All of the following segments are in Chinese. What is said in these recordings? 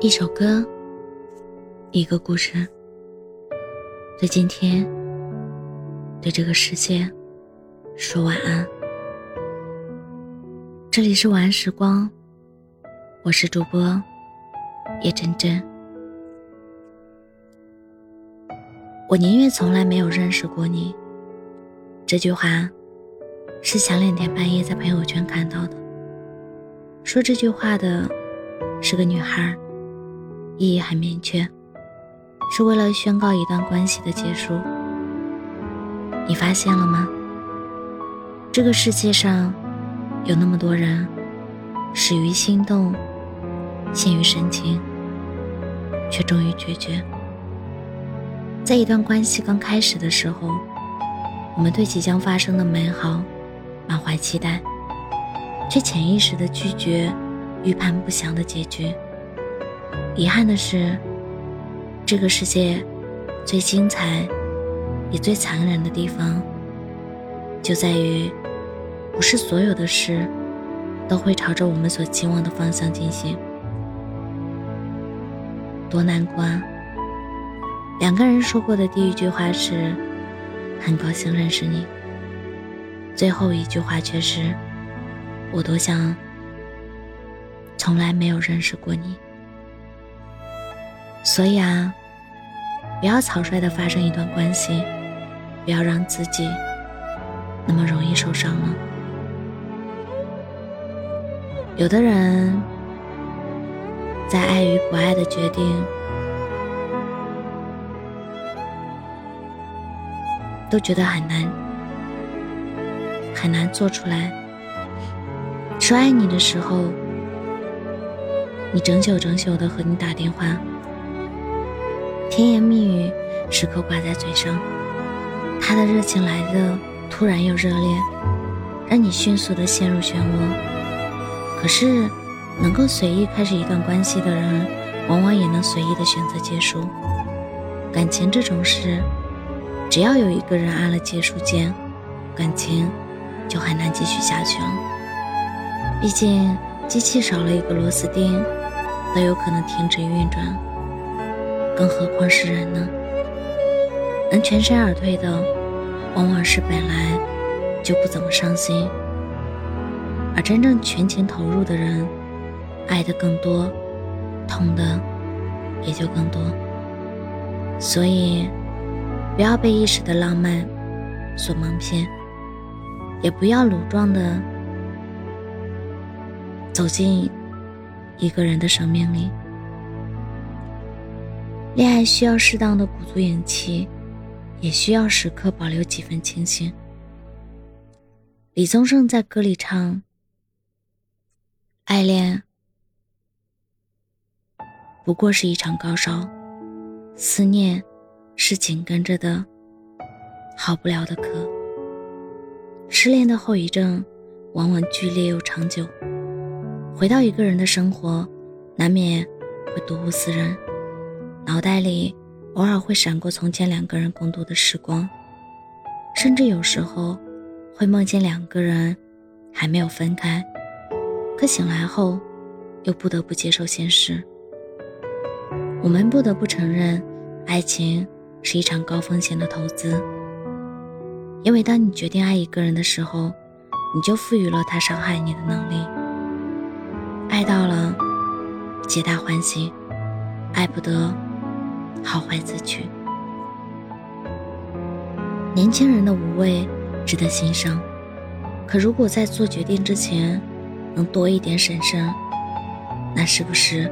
一首歌，一个故事，对今天，对这个世界，说晚安。这里是晚安时光，我是主播叶真真。我宁愿从来没有认识过你。这句话，是前两天半夜在朋友圈看到的。说这句话的是个女孩。意义很明确，是为了宣告一段关系的结束。你发现了吗？这个世界上有那么多人，始于心动，陷于深情，却终于决绝。在一段关系刚开始的时候，我们对即将发生的美好满怀期待，却潜意识的拒绝预判不祥的结局。遗憾的是，这个世界最精彩也最残忍的地方，就在于，不是所有的事都会朝着我们所期望的方向进行。多难过啊！两个人说过的第一句话是“很高兴认识你”，最后一句话却是“我多想从来没有认识过你”。所以啊，不要草率的发生一段关系，不要让自己那么容易受伤了。有的人在爱与不爱的决定，都觉得很难，很难做出来。说爱你的时候，你整宿整宿的和你打电话。甜言蜜语时刻挂在嘴上，他的热情来的突然又热烈，让你迅速的陷入漩涡。可是，能够随意开始一段关系的人，往往也能随意的选择结束。感情这种事，只要有一个人按了结束键，感情就很难继续下去了。毕竟，机器少了一个螺丝钉，都有可能停止运转。更何况是人呢？能全身而退的，往往是本来就不怎么伤心；而真正全情投入的人，爱的更多，痛的也就更多。所以，不要被一时的浪漫所蒙骗，也不要鲁撞的走进一个人的生命里。恋爱需要适当的鼓足勇气，也需要时刻保留几分清醒。李宗盛在歌里唱：“爱恋不过是一场高烧，思念是紧跟着的好不了的咳。失恋的后遗症往往剧烈又长久，回到一个人的生活，难免会睹物思人。”脑袋里偶尔会闪过从前两个人共度的时光，甚至有时候会梦见两个人还没有分开，可醒来后又不得不接受现实。我们不得不承认，爱情是一场高风险的投资，因为当你决定爱一个人的时候，你就赋予了他伤害你的能力。爱到了，皆大欢喜；爱不得。好坏自取。年轻人的无畏值得欣赏，可如果在做决定之前能多一点审慎，那是不是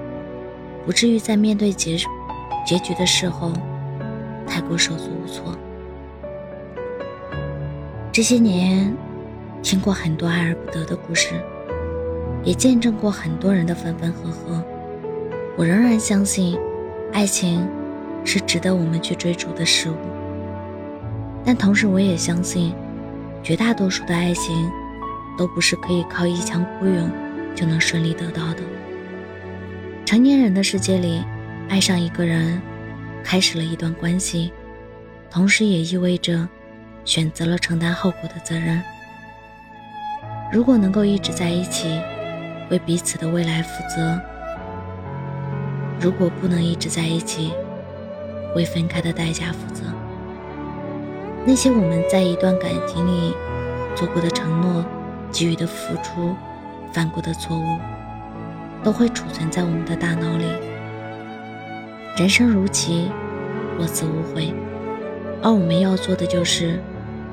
不至于在面对结结局的时候太过手足无措？这些年听过很多爱而不得的故事，也见证过很多人的分分合合，我仍然相信爱情。是值得我们去追逐的事物，但同时我也相信，绝大多数的爱情都不是可以靠一腔孤勇就能顺利得到的。成年人的世界里，爱上一个人，开始了一段关系，同时也意味着选择了承担后果的责任。如果能够一直在一起，为彼此的未来负责，如果不能一直在一起，为分开的代价负责。那些我们在一段感情里做过的承诺、给予的付出、犯过的错误，都会储存在我们的大脑里。人生如棋，落子无悔，而我们要做的就是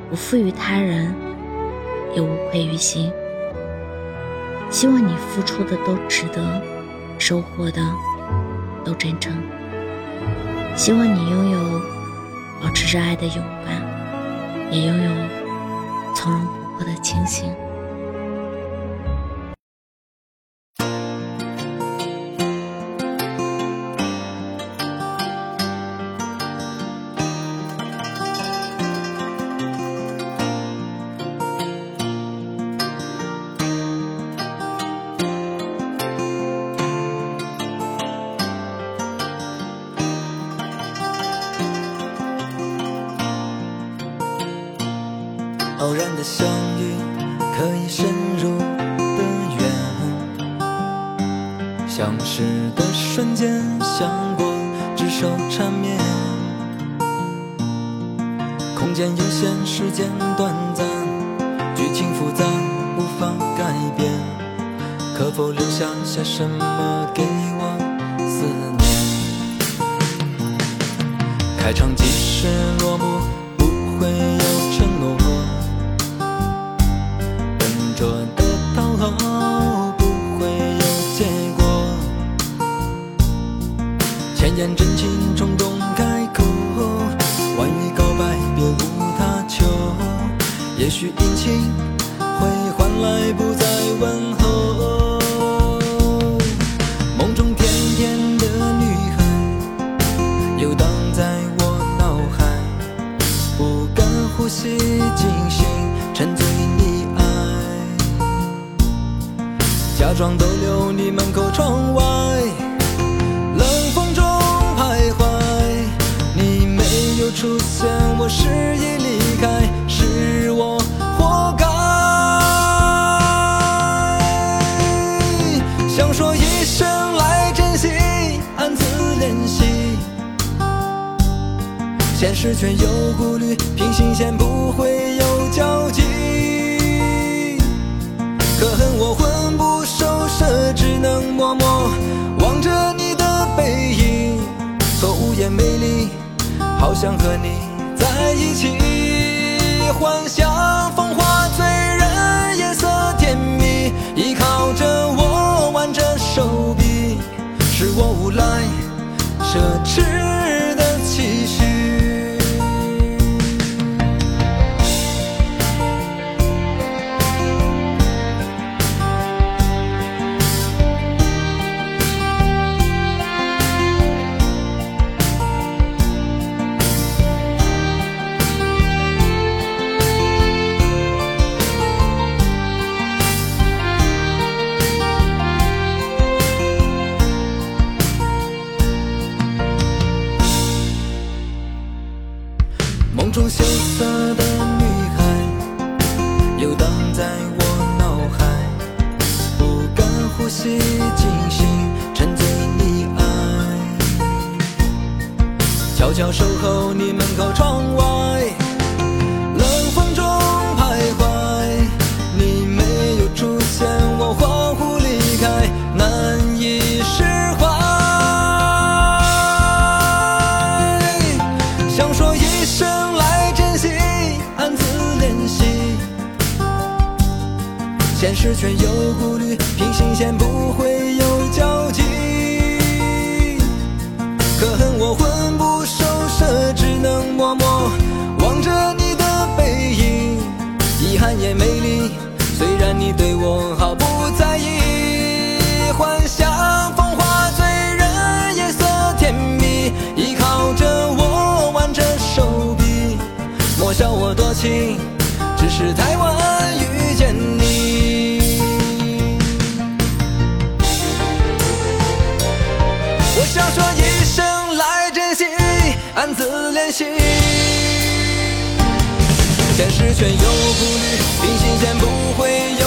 不负于他人，也无愧于心。希望你付出的都值得，收获的都真诚。希望你拥有保持热爱的勇敢。也拥有从容不迫的清醒。相遇，可以深入的远。相识的瞬间，像过执手缠绵。空间有限，时间短暂，剧情复杂，无法改变。可否留下些什么给我思念？开场即是落幕，不会有承诺。不会有结果千言真情冲动开口，万语告白别无他求。也许殷勤事却有顾虑，平行线不会有交集。可恨我魂不守舍，只能默默望着你的背影，错无言美丽。好想和你在一起，幻想现实却有顾虑，平行线不会有交集。可恨我魂不守舍，只能默默自怜惜。现实全有顾虑，平行线不会。